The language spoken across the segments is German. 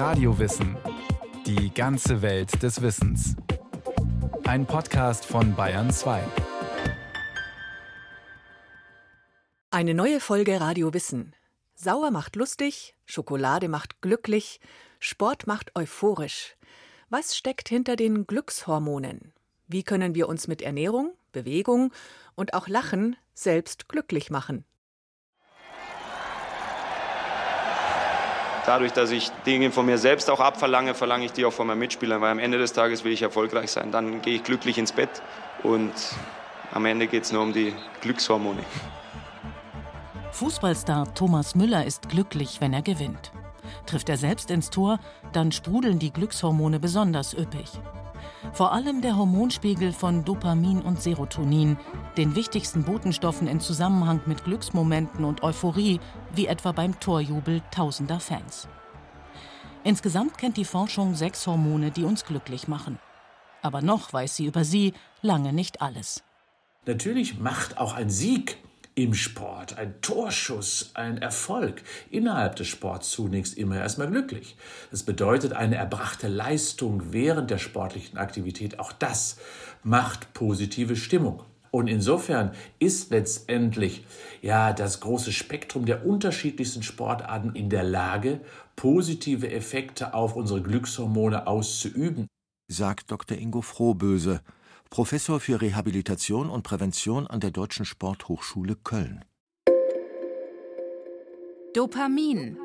Radiowissen. Die ganze Welt des Wissens. Ein Podcast von Bayern 2. Eine neue Folge Radio Wissen. Sauer macht lustig, Schokolade macht glücklich, Sport macht euphorisch. Was steckt hinter den Glückshormonen? Wie können wir uns mit Ernährung, Bewegung und auch Lachen selbst glücklich machen? Dadurch, dass ich Dinge von mir selbst auch abverlange, verlange ich die auch von meinen Mitspielern, weil am Ende des Tages will ich erfolgreich sein. Dann gehe ich glücklich ins Bett und am Ende geht es nur um die Glückshormone. Fußballstar Thomas Müller ist glücklich, wenn er gewinnt. Trifft er selbst ins Tor, dann sprudeln die Glückshormone besonders üppig. Vor allem der Hormonspiegel von Dopamin und Serotonin, den wichtigsten Botenstoffen in Zusammenhang mit Glücksmomenten und Euphorie, wie etwa beim Torjubel tausender Fans. Insgesamt kennt die Forschung sechs Hormone, die uns glücklich machen. Aber noch weiß sie über sie lange nicht alles. Natürlich macht auch ein Sieg im Sport, ein Torschuss, ein Erfolg innerhalb des Sports zunächst immer erstmal glücklich. Das bedeutet eine erbrachte Leistung während der sportlichen Aktivität. Auch das macht positive Stimmung. Und insofern ist letztendlich ja das große Spektrum der unterschiedlichsten Sportarten in der Lage, positive Effekte auf unsere Glückshormone auszuüben, sagt Dr. Ingo Frohböse, Professor für Rehabilitation und Prävention an der Deutschen Sporthochschule Köln. Dopamin.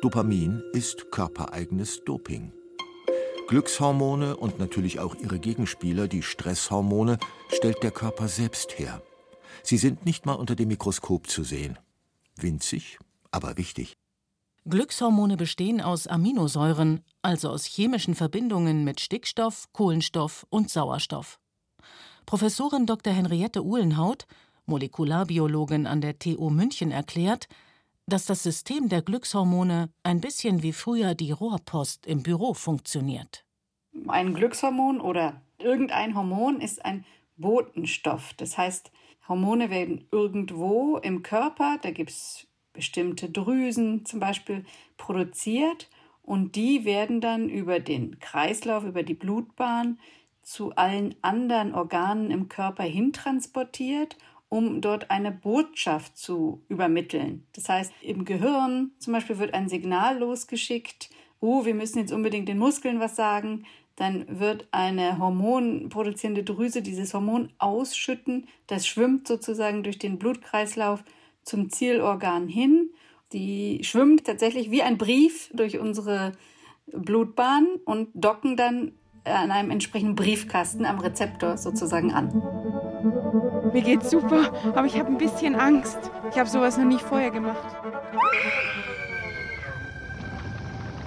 Dopamin ist körpereigenes Doping. Glückshormone und natürlich auch ihre Gegenspieler, die Stresshormone, stellt der Körper selbst her. Sie sind nicht mal unter dem Mikroskop zu sehen. Winzig, aber wichtig. Glückshormone bestehen aus Aminosäuren, also aus chemischen Verbindungen mit Stickstoff, Kohlenstoff und Sauerstoff. Professorin Dr. Henriette Uhlenhaut, Molekularbiologin an der TU München, erklärt, dass das System der Glückshormone ein bisschen wie früher die Rohrpost im Büro funktioniert. Ein Glückshormon oder irgendein Hormon ist ein Botenstoff. Das heißt, Hormone werden irgendwo im Körper, da gibt es bestimmte Drüsen zum Beispiel produziert und die werden dann über den Kreislauf, über die Blutbahn zu allen anderen Organen im Körper hintransportiert, um dort eine Botschaft zu übermitteln. Das heißt, im Gehirn zum Beispiel wird ein Signal losgeschickt, oh, wir müssen jetzt unbedingt den Muskeln was sagen, dann wird eine hormonproduzierende Drüse dieses Hormon ausschütten, das schwimmt sozusagen durch den Blutkreislauf zum Zielorgan hin. Die schwimmt tatsächlich wie ein Brief durch unsere Blutbahn und docken dann an einem entsprechenden Briefkasten am Rezeptor sozusagen an. Mir geht's super, aber ich habe ein bisschen Angst. Ich habe sowas noch nicht vorher gemacht.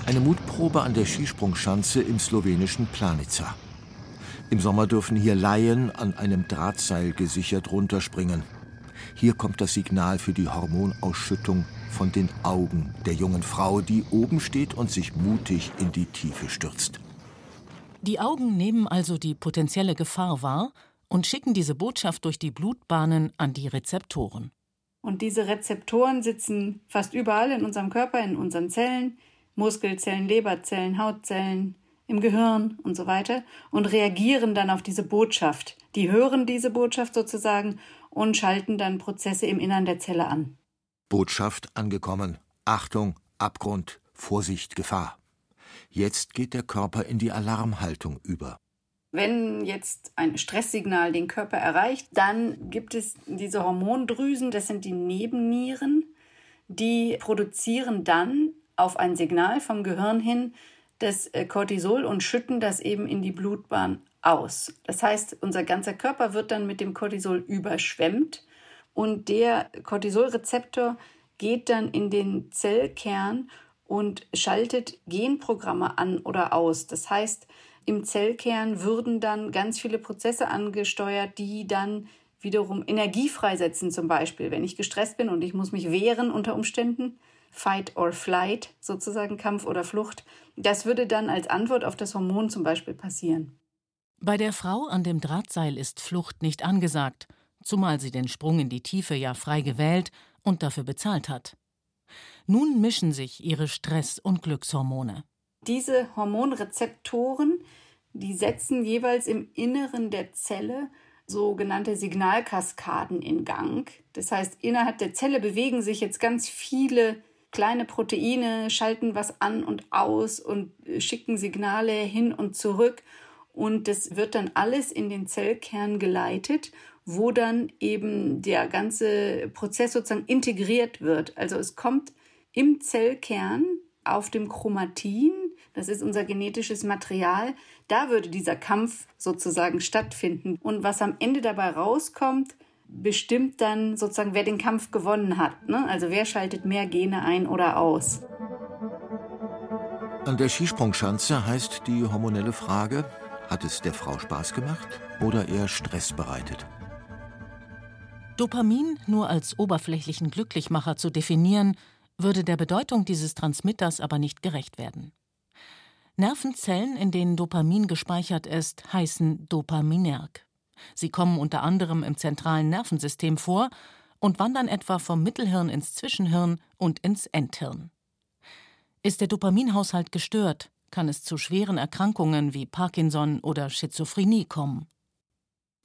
Eine Mutprobe an der Skisprungschanze im slowenischen Planica. Im Sommer dürfen hier Laien an einem Drahtseil gesichert runterspringen. Hier kommt das Signal für die Hormonausschüttung von den Augen der jungen Frau, die oben steht und sich mutig in die Tiefe stürzt. Die Augen nehmen also die potenzielle Gefahr wahr und schicken diese Botschaft durch die Blutbahnen an die Rezeptoren. Und diese Rezeptoren sitzen fast überall in unserem Körper, in unseren Zellen, Muskelzellen, Leberzellen, Hautzellen, im Gehirn und so weiter und reagieren dann auf diese Botschaft. Die hören diese Botschaft sozusagen und schalten dann Prozesse im Innern der Zelle an. Botschaft angekommen. Achtung, Abgrund, Vorsicht, Gefahr. Jetzt geht der Körper in die Alarmhaltung über. Wenn jetzt ein Stresssignal den Körper erreicht, dann gibt es diese Hormondrüsen, das sind die Nebennieren, die produzieren dann auf ein Signal vom Gehirn hin das äh, Cortisol und schütten das eben in die Blutbahn aus. Das heißt, unser ganzer Körper wird dann mit dem Cortisol überschwemmt und der Cortisolrezeptor geht dann in den Zellkern und schaltet Genprogramme an oder aus. Das heißt, im Zellkern würden dann ganz viele Prozesse angesteuert, die dann wiederum Energie freisetzen, zum Beispiel, wenn ich gestresst bin und ich muss mich wehren unter Umständen, Fight or Flight, sozusagen Kampf oder Flucht. Das würde dann als Antwort auf das Hormon zum Beispiel passieren. Bei der Frau an dem Drahtseil ist Flucht nicht angesagt, zumal sie den Sprung in die Tiefe ja frei gewählt und dafür bezahlt hat. Nun mischen sich ihre Stress- und Glückshormone. Diese Hormonrezeptoren, die setzen jeweils im Inneren der Zelle sogenannte Signalkaskaden in Gang. Das heißt, innerhalb der Zelle bewegen sich jetzt ganz viele kleine Proteine, schalten was an und aus und schicken Signale hin und zurück. Und das wird dann alles in den Zellkern geleitet, wo dann eben der ganze Prozess sozusagen integriert wird. Also es kommt im Zellkern auf dem Chromatin, das ist unser genetisches Material, da würde dieser Kampf sozusagen stattfinden. Und was am Ende dabei rauskommt, bestimmt dann sozusagen, wer den Kampf gewonnen hat. Ne? Also wer schaltet mehr Gene ein oder aus. An der Skisprungschanze heißt die hormonelle Frage, hat es der Frau Spaß gemacht oder eher Stress bereitet? Dopamin nur als oberflächlichen Glücklichmacher zu definieren, würde der Bedeutung dieses Transmitters aber nicht gerecht werden. Nervenzellen, in denen Dopamin gespeichert ist, heißen Dopaminerg. Sie kommen unter anderem im zentralen Nervensystem vor und wandern etwa vom Mittelhirn ins Zwischenhirn und ins Endhirn. Ist der Dopaminhaushalt gestört, kann es zu schweren Erkrankungen wie Parkinson oder Schizophrenie kommen.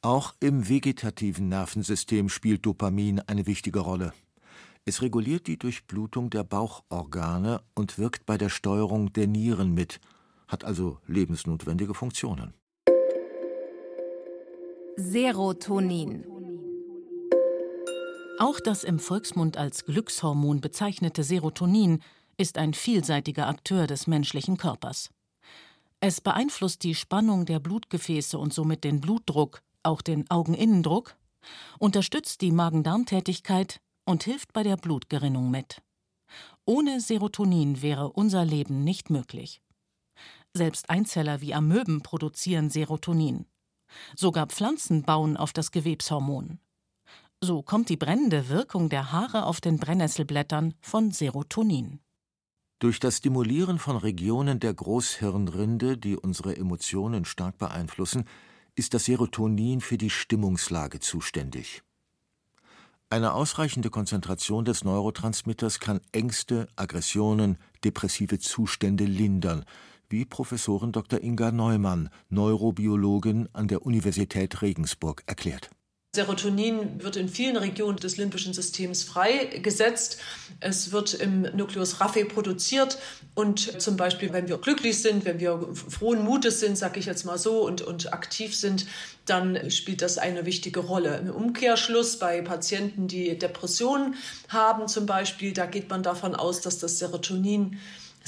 Auch im vegetativen Nervensystem spielt Dopamin eine wichtige Rolle. Es reguliert die Durchblutung der Bauchorgane und wirkt bei der Steuerung der Nieren mit, hat also lebensnotwendige Funktionen. Serotonin. Auch das im Volksmund als Glückshormon bezeichnete Serotonin ist ein vielseitiger Akteur des menschlichen Körpers. Es beeinflusst die Spannung der Blutgefäße und somit den Blutdruck, auch den Augeninnendruck, unterstützt die Magen-Darm-Tätigkeit und hilft bei der Blutgerinnung mit. Ohne Serotonin wäre unser Leben nicht möglich. Selbst Einzeller wie Amöben produzieren Serotonin. Sogar Pflanzen bauen auf das Gewebshormon. So kommt die brennende Wirkung der Haare auf den Brennnesselblättern von Serotonin. Durch das Stimulieren von Regionen der Großhirnrinde, die unsere Emotionen stark beeinflussen, ist das Serotonin für die Stimmungslage zuständig. Eine ausreichende Konzentration des Neurotransmitters kann Ängste, Aggressionen, depressive Zustände lindern, wie Professorin Dr. Inga Neumann, Neurobiologin an der Universität Regensburg, erklärt. Serotonin wird in vielen Regionen des limbischen Systems freigesetzt. Es wird im Nucleus raffe produziert und zum Beispiel, wenn wir glücklich sind, wenn wir frohen Mutes sind, sage ich jetzt mal so, und, und aktiv sind, dann spielt das eine wichtige Rolle. Im Umkehrschluss bei Patienten, die Depressionen haben zum Beispiel, da geht man davon aus, dass das Serotonin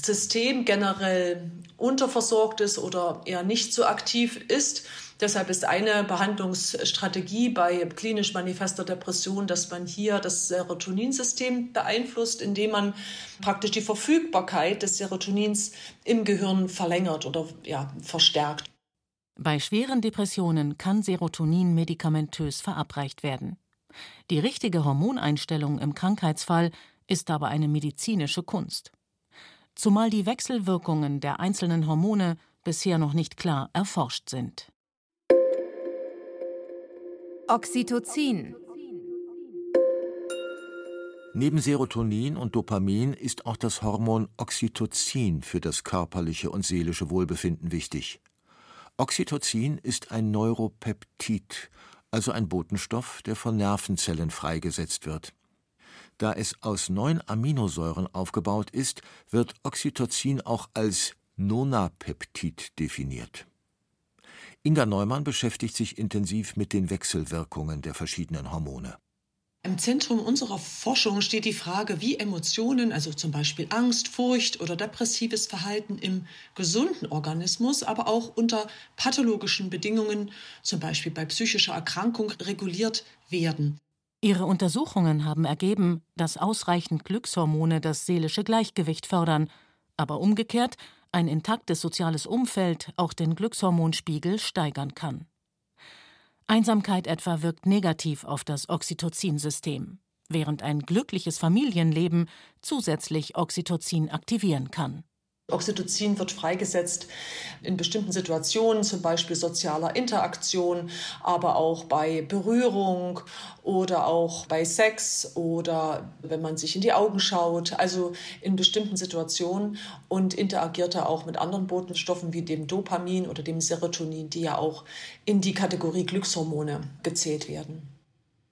System generell unterversorgt ist oder eher nicht so aktiv ist. Deshalb ist eine Behandlungsstrategie bei klinisch manifester Depression, dass man hier das Serotoninsystem beeinflusst, indem man praktisch die Verfügbarkeit des Serotonins im Gehirn verlängert oder ja, verstärkt. Bei schweren Depressionen kann Serotonin medikamentös verabreicht werden. Die richtige Hormoneinstellung im Krankheitsfall ist aber eine medizinische Kunst zumal die Wechselwirkungen der einzelnen Hormone bisher noch nicht klar erforscht sind. Oxytocin Neben Serotonin und Dopamin ist auch das Hormon Oxytocin für das körperliche und seelische Wohlbefinden wichtig. Oxytocin ist ein Neuropeptid, also ein Botenstoff, der von Nervenzellen freigesetzt wird. Da es aus neun Aminosäuren aufgebaut ist, wird Oxytocin auch als Nonapeptid definiert. Inga Neumann beschäftigt sich intensiv mit den Wechselwirkungen der verschiedenen Hormone. Im Zentrum unserer Forschung steht die Frage, wie Emotionen, also zum Beispiel Angst, Furcht oder depressives Verhalten im gesunden Organismus, aber auch unter pathologischen Bedingungen, zum Beispiel bei psychischer Erkrankung, reguliert werden. Ihre Untersuchungen haben ergeben, dass ausreichend Glückshormone das seelische Gleichgewicht fördern, aber umgekehrt ein intaktes soziales Umfeld auch den Glückshormonspiegel steigern kann. Einsamkeit etwa wirkt negativ auf das Oxytocin-System, während ein glückliches Familienleben zusätzlich Oxytocin aktivieren kann. Oxytocin wird freigesetzt in bestimmten Situationen, zum Beispiel sozialer Interaktion, aber auch bei Berührung oder auch bei Sex oder wenn man sich in die Augen schaut, also in bestimmten Situationen und interagiert er auch mit anderen Botenstoffen wie dem Dopamin oder dem Serotonin, die ja auch in die Kategorie Glückshormone gezählt werden.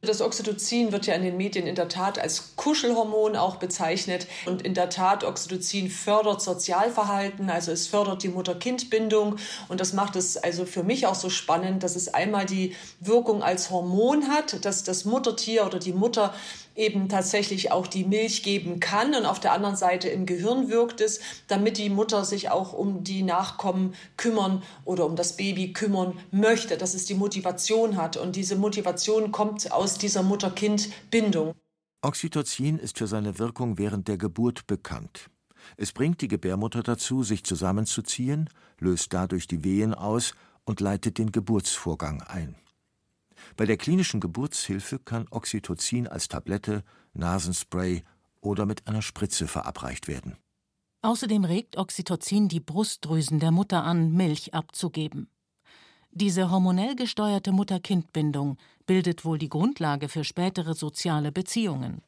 Das Oxytocin wird ja in den Medien in der Tat als Kuschelhormon auch bezeichnet. Und in der Tat, Oxytocin fördert Sozialverhalten, also es fördert die Mutter-Kind-Bindung. Und das macht es also für mich auch so spannend, dass es einmal die Wirkung als Hormon hat, dass das Muttertier oder die Mutter eben tatsächlich auch die Milch geben kann. Und auf der anderen Seite im Gehirn wirkt es, damit die Mutter sich auch um die Nachkommen kümmern oder um das Baby kümmern möchte, dass es die Motivation hat. Und diese Motivation kommt aus dieser Mutter-Kind-Bindung. Oxytocin ist für seine Wirkung während der Geburt bekannt. Es bringt die Gebärmutter dazu, sich zusammenzuziehen, löst dadurch die Wehen aus und leitet den Geburtsvorgang ein. Bei der klinischen Geburtshilfe kann Oxytocin als Tablette, Nasenspray oder mit einer Spritze verabreicht werden. Außerdem regt Oxytocin die Brustdrüsen der Mutter an, Milch abzugeben. Diese hormonell gesteuerte Mutter-Kind-Bindung bildet wohl die Grundlage für spätere soziale Beziehungen.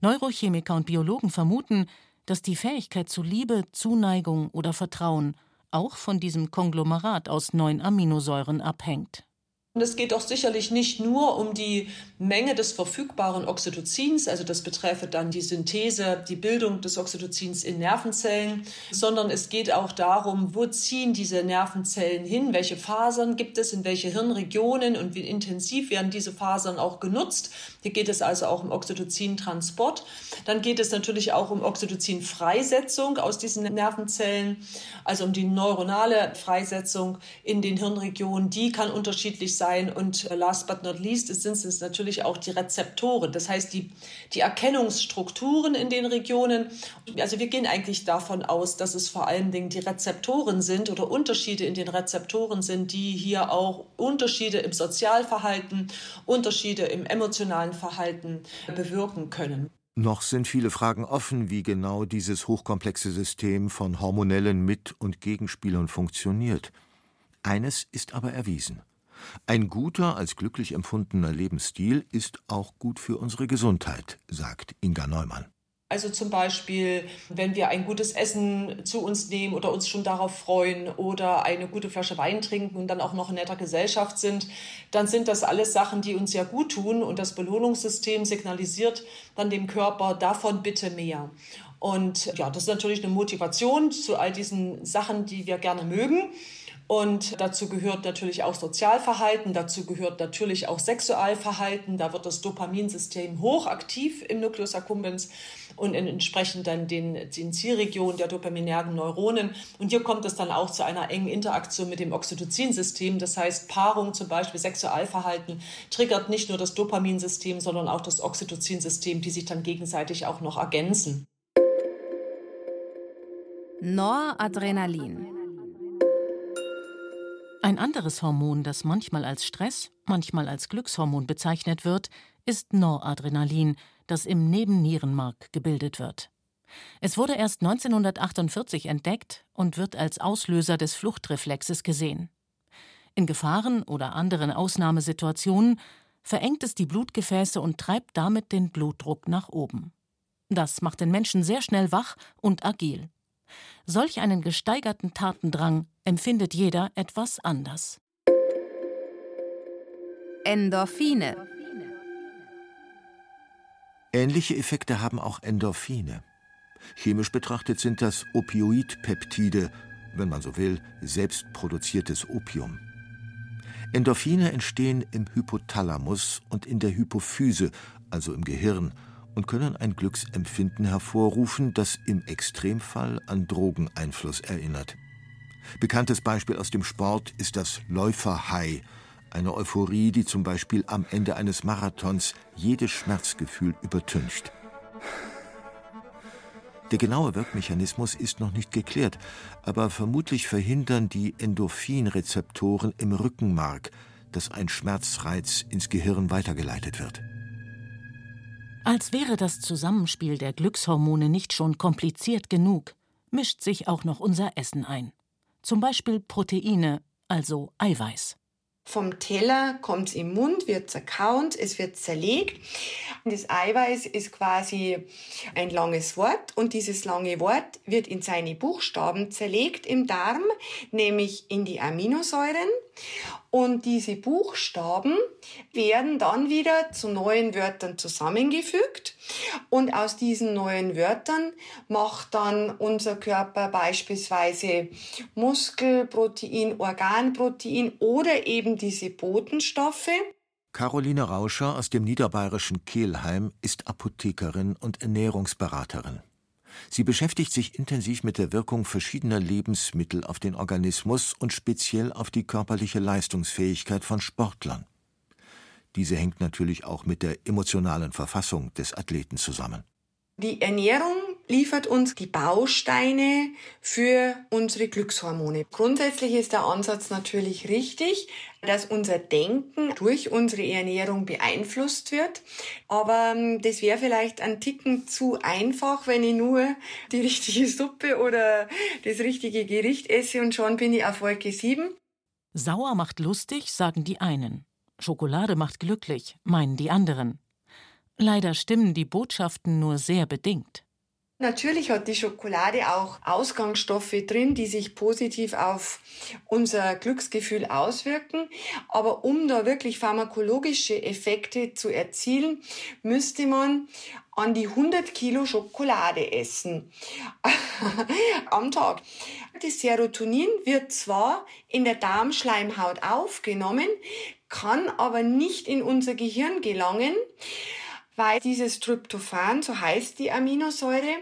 Neurochemiker und Biologen vermuten, dass die Fähigkeit zu Liebe, Zuneigung oder Vertrauen auch von diesem Konglomerat aus neun Aminosäuren abhängt. Und es geht auch sicherlich nicht nur um die Menge des verfügbaren Oxytocins, also das betreffe dann die Synthese, die Bildung des Oxytocins in Nervenzellen, sondern es geht auch darum, wo ziehen diese Nervenzellen hin, welche Fasern gibt es, in welche Hirnregionen und wie intensiv werden diese Fasern auch genutzt. Hier geht es also auch um Oxytocin-Transport. Dann geht es natürlich auch um Oxytocin-Freisetzung aus diesen Nervenzellen, also um die neuronale Freisetzung in den Hirnregionen. Die kann unterschiedlich sein. Und last but not least sind es natürlich auch die Rezeptoren, das heißt die, die Erkennungsstrukturen in den Regionen. Also wir gehen eigentlich davon aus, dass es vor allen Dingen die Rezeptoren sind oder Unterschiede in den Rezeptoren sind, die hier auch Unterschiede im Sozialverhalten, Unterschiede im emotionalen Verhalten bewirken können. Noch sind viele Fragen offen, wie genau dieses hochkomplexe System von hormonellen Mit- und Gegenspielern funktioniert. Eines ist aber erwiesen. Ein guter, als glücklich empfundener Lebensstil ist auch gut für unsere Gesundheit, sagt Inga Neumann. Also zum Beispiel, wenn wir ein gutes Essen zu uns nehmen oder uns schon darauf freuen oder eine gute Flasche Wein trinken und dann auch noch in netter Gesellschaft sind, dann sind das alles Sachen, die uns ja gut tun und das Belohnungssystem signalisiert dann dem Körper davon bitte mehr. Und ja, das ist natürlich eine Motivation zu all diesen Sachen, die wir gerne mögen. Und dazu gehört natürlich auch Sozialverhalten, dazu gehört natürlich auch Sexualverhalten. Da wird das Dopaminsystem hochaktiv im Nucleus accumbens und entsprechend dann den, den Zielregionen der dopaminergen Neuronen. Und hier kommt es dann auch zu einer engen Interaktion mit dem Oxytocin-System. Das heißt, Paarung, zum Beispiel Sexualverhalten, triggert nicht nur das Dopaminsystem, sondern auch das Oxytocin-System, die sich dann gegenseitig auch noch ergänzen. Noradrenalin. Ein anderes Hormon, das manchmal als Stress, manchmal als Glückshormon bezeichnet wird, ist Noradrenalin, das im Nebennierenmark gebildet wird. Es wurde erst 1948 entdeckt und wird als Auslöser des Fluchtreflexes gesehen. In Gefahren oder anderen Ausnahmesituationen verengt es die Blutgefäße und treibt damit den Blutdruck nach oben. Das macht den Menschen sehr schnell wach und agil. Solch einen gesteigerten Tatendrang empfindet jeder etwas anders. Endorphine. Ähnliche Effekte haben auch Endorphine. Chemisch betrachtet sind das Opioidpeptide, wenn man so will, selbstproduziertes Opium. Endorphine entstehen im Hypothalamus und in der Hypophyse, also im Gehirn, und können ein Glücksempfinden hervorrufen, das im Extremfall an Drogeneinfluss erinnert. Bekanntes Beispiel aus dem Sport ist das Läuferhigh, eine Euphorie, die zum Beispiel am Ende eines Marathons jedes Schmerzgefühl übertüncht. Der genaue Wirkmechanismus ist noch nicht geklärt, aber vermutlich verhindern die Endorphinrezeptoren im Rückenmark, dass ein Schmerzreiz ins Gehirn weitergeleitet wird. Als wäre das Zusammenspiel der Glückshormone nicht schon kompliziert genug, mischt sich auch noch unser Essen ein. Zum Beispiel Proteine, also Eiweiß. Vom Teller kommt es im Mund, wird zerkaut, es wird zerlegt. Das Eiweiß ist quasi ein langes Wort und dieses lange Wort wird in seine Buchstaben zerlegt im Darm, nämlich in die Aminosäuren. Und diese Buchstaben werden dann wieder zu neuen Wörtern zusammengefügt. Und aus diesen neuen Wörtern macht dann unser Körper beispielsweise Muskelprotein, Organprotein oder eben diese Botenstoffe. Caroline Rauscher aus dem niederbayerischen Kehlheim ist Apothekerin und Ernährungsberaterin. Sie beschäftigt sich intensiv mit der Wirkung verschiedener Lebensmittel auf den Organismus und speziell auf die körperliche Leistungsfähigkeit von Sportlern. Diese hängt natürlich auch mit der emotionalen Verfassung des Athleten zusammen. Die Ernährung liefert uns die Bausteine für unsere Glückshormone. Grundsätzlich ist der Ansatz natürlich richtig, dass unser Denken durch unsere Ernährung beeinflusst wird. Aber ähm, das wäre vielleicht ein Ticken zu einfach, wenn ich nur die richtige Suppe oder das richtige Gericht esse und schon bin ich auf Wolke 7. Sauer macht lustig, sagen die einen. Schokolade macht glücklich, meinen die anderen. Leider stimmen die Botschaften nur sehr bedingt. Natürlich hat die Schokolade auch Ausgangsstoffe drin, die sich positiv auf unser Glücksgefühl auswirken. Aber um da wirklich pharmakologische Effekte zu erzielen, müsste man an die 100 Kilo Schokolade essen am Tag. Das Serotonin wird zwar in der Darmschleimhaut aufgenommen, kann aber nicht in unser Gehirn gelangen weil dieses Tryptophan, so heißt die Aminosäure,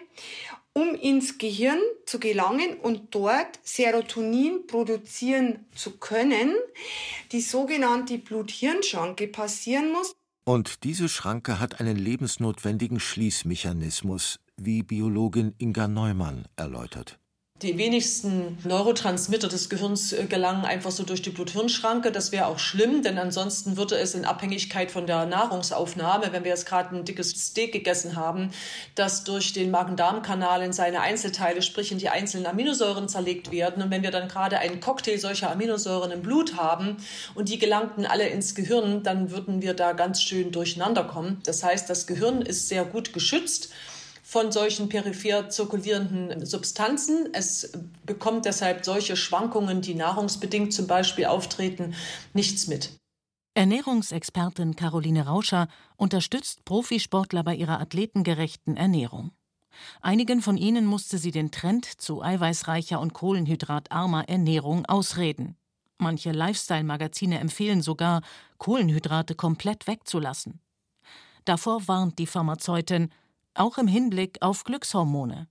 um ins Gehirn zu gelangen und dort Serotonin produzieren zu können, die sogenannte Blut-Hirn-Schranke passieren muss. Und diese Schranke hat einen lebensnotwendigen Schließmechanismus, wie Biologin Inga Neumann erläutert. Die wenigsten Neurotransmitter des Gehirns äh, gelangen einfach so durch die Blut-Hirn-Schranke. Das wäre auch schlimm, denn ansonsten würde es in Abhängigkeit von der Nahrungsaufnahme, wenn wir jetzt gerade ein dickes Steak gegessen haben, das durch den Magen-Darm-Kanal in seine Einzelteile, sprich in die einzelnen Aminosäuren zerlegt werden. Und wenn wir dann gerade einen Cocktail solcher Aminosäuren im Blut haben und die gelangten alle ins Gehirn, dann würden wir da ganz schön durcheinander kommen. Das heißt, das Gehirn ist sehr gut geschützt von solchen peripher zirkulierenden Substanzen. Es bekommt deshalb solche Schwankungen, die nahrungsbedingt zum Beispiel auftreten, nichts mit. Ernährungsexpertin Caroline Rauscher unterstützt Profisportler bei ihrer athletengerechten Ernährung. Einigen von ihnen musste sie den Trend zu eiweißreicher und kohlenhydratarmer Ernährung ausreden. Manche Lifestyle-Magazine empfehlen sogar, Kohlenhydrate komplett wegzulassen. Davor warnt die Pharmazeutin, auch im Hinblick auf Glückshormone.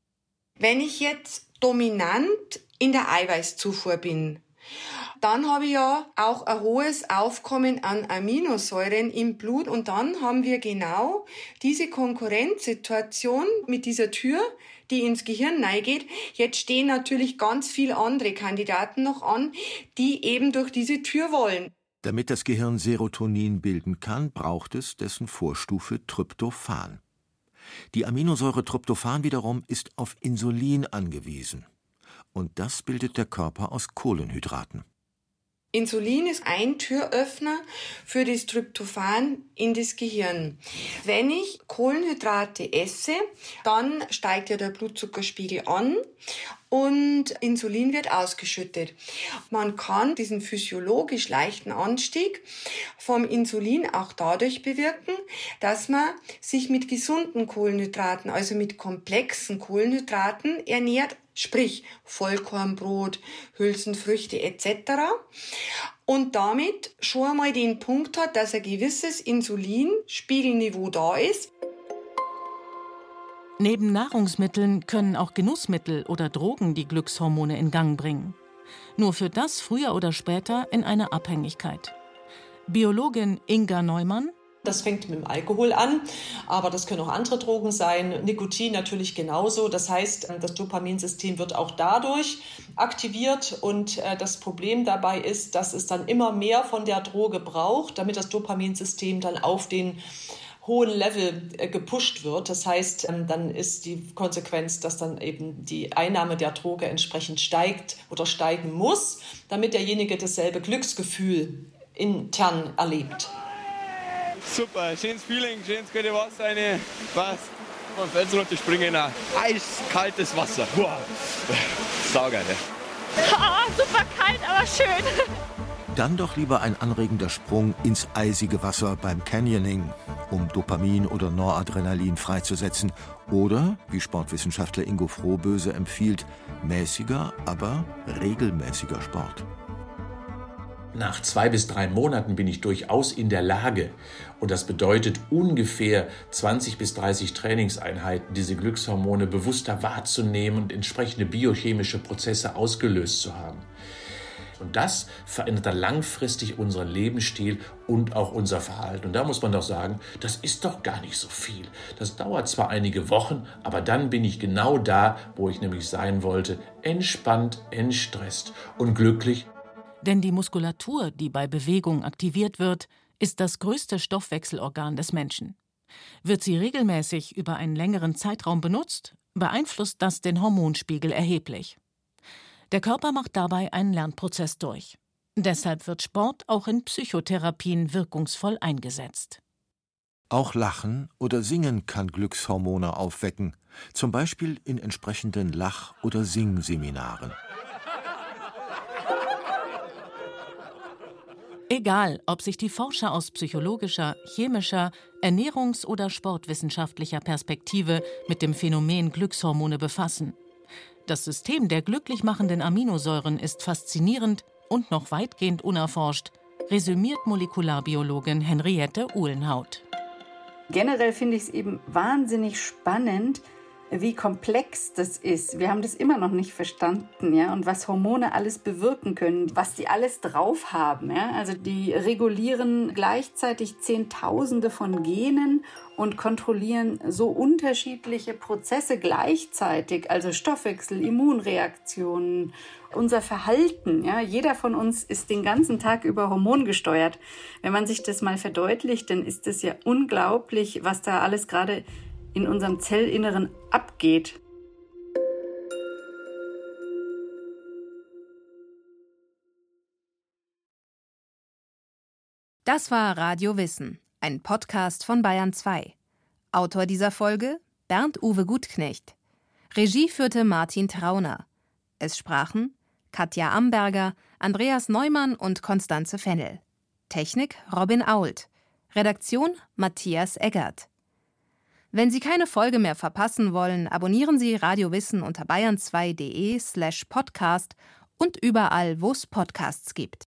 Wenn ich jetzt dominant in der Eiweißzufuhr bin, dann habe ich ja auch ein hohes Aufkommen an Aminosäuren im Blut und dann haben wir genau diese Konkurrenzsituation mit dieser Tür, die ins Gehirn neigeht. Jetzt stehen natürlich ganz viele andere Kandidaten noch an, die eben durch diese Tür wollen. Damit das Gehirn Serotonin bilden kann, braucht es dessen Vorstufe Tryptophan. Die Aminosäure Tryptophan wiederum ist auf Insulin angewiesen. Und das bildet der Körper aus Kohlenhydraten. Insulin ist ein Türöffner für das Tryptophan in das Gehirn. Wenn ich Kohlenhydrate esse, dann steigt ja der Blutzuckerspiegel an und Insulin wird ausgeschüttet. Man kann diesen physiologisch leichten Anstieg vom Insulin auch dadurch bewirken, dass man sich mit gesunden Kohlenhydraten, also mit komplexen Kohlenhydraten ernährt, sprich Vollkornbrot, Hülsenfrüchte etc. Und damit schon einmal den Punkt hat, dass ein gewisses Insulinspiegelniveau da ist. Neben Nahrungsmitteln können auch Genussmittel oder Drogen die Glückshormone in Gang bringen. Nur für das früher oder später in eine Abhängigkeit. Biologin Inga Neumann das fängt mit dem Alkohol an, aber das können auch andere Drogen sein. Nikotin natürlich genauso. Das heißt, das Dopaminsystem wird auch dadurch aktiviert und äh, das Problem dabei ist, dass es dann immer mehr von der Droge braucht, damit das Dopaminsystem dann auf den hohen Level äh, gepusht wird. Das heißt, ähm, dann ist die Konsequenz, dass dann eben die Einnahme der Droge entsprechend steigt oder steigen muss, damit derjenige dasselbe Glücksgefühl intern erlebt. Super, schönes Feeling, schönes gute Wasser, eine passt. Vom Fels runter springen, eiskaltes Wasser. Wow. Saugeil? Oh, super kalt, aber schön. Dann doch lieber ein anregender Sprung ins eisige Wasser beim Canyoning, um Dopamin oder Noradrenalin freizusetzen. Oder, wie Sportwissenschaftler Ingo Frohböse empfiehlt, mäßiger, aber regelmäßiger Sport. Nach zwei bis drei Monaten bin ich durchaus in der Lage, und das bedeutet ungefähr 20 bis 30 Trainingseinheiten, diese Glückshormone bewusster wahrzunehmen und entsprechende biochemische Prozesse ausgelöst zu haben. Und das verändert dann langfristig unseren Lebensstil und auch unser Verhalten. Und da muss man doch sagen, das ist doch gar nicht so viel. Das dauert zwar einige Wochen, aber dann bin ich genau da, wo ich nämlich sein wollte, entspannt, entstresst und glücklich. Denn die Muskulatur, die bei Bewegung aktiviert wird, ist das größte Stoffwechselorgan des Menschen. Wird sie regelmäßig über einen längeren Zeitraum benutzt, beeinflusst das den Hormonspiegel erheblich. Der Körper macht dabei einen Lernprozess durch. Deshalb wird Sport auch in Psychotherapien wirkungsvoll eingesetzt. Auch Lachen oder Singen kann Glückshormone aufwecken, zum Beispiel in entsprechenden Lach- oder Singseminaren. Egal, ob sich die Forscher aus psychologischer, chemischer, ernährungs- oder sportwissenschaftlicher Perspektive mit dem Phänomen Glückshormone befassen. Das System der glücklich machenden Aminosäuren ist faszinierend und noch weitgehend unerforscht, resümiert Molekularbiologin Henriette Uhlenhaut. Generell finde ich es eben wahnsinnig spannend, wie komplex das ist. Wir haben das immer noch nicht verstanden, ja, und was Hormone alles bewirken können, was die alles drauf haben, ja. Also die regulieren gleichzeitig Zehntausende von Genen und kontrollieren so unterschiedliche Prozesse gleichzeitig, also Stoffwechsel, Immunreaktionen, unser Verhalten. Ja, jeder von uns ist den ganzen Tag über Hormon gesteuert. Wenn man sich das mal verdeutlicht, dann ist es ja unglaublich, was da alles gerade in unserem Zellinneren abgeht. Das war Radio Wissen, ein Podcast von Bayern 2. Autor dieser Folge Bernd Uwe Gutknecht. Regie führte Martin Trauner. Es sprachen Katja Amberger, Andreas Neumann und Konstanze Fennel. Technik Robin Ault. Redaktion Matthias Eggert. Wenn Sie keine Folge mehr verpassen wollen, abonnieren Sie Radio Wissen unter bayern2.de slash podcast und überall, wo es Podcasts gibt.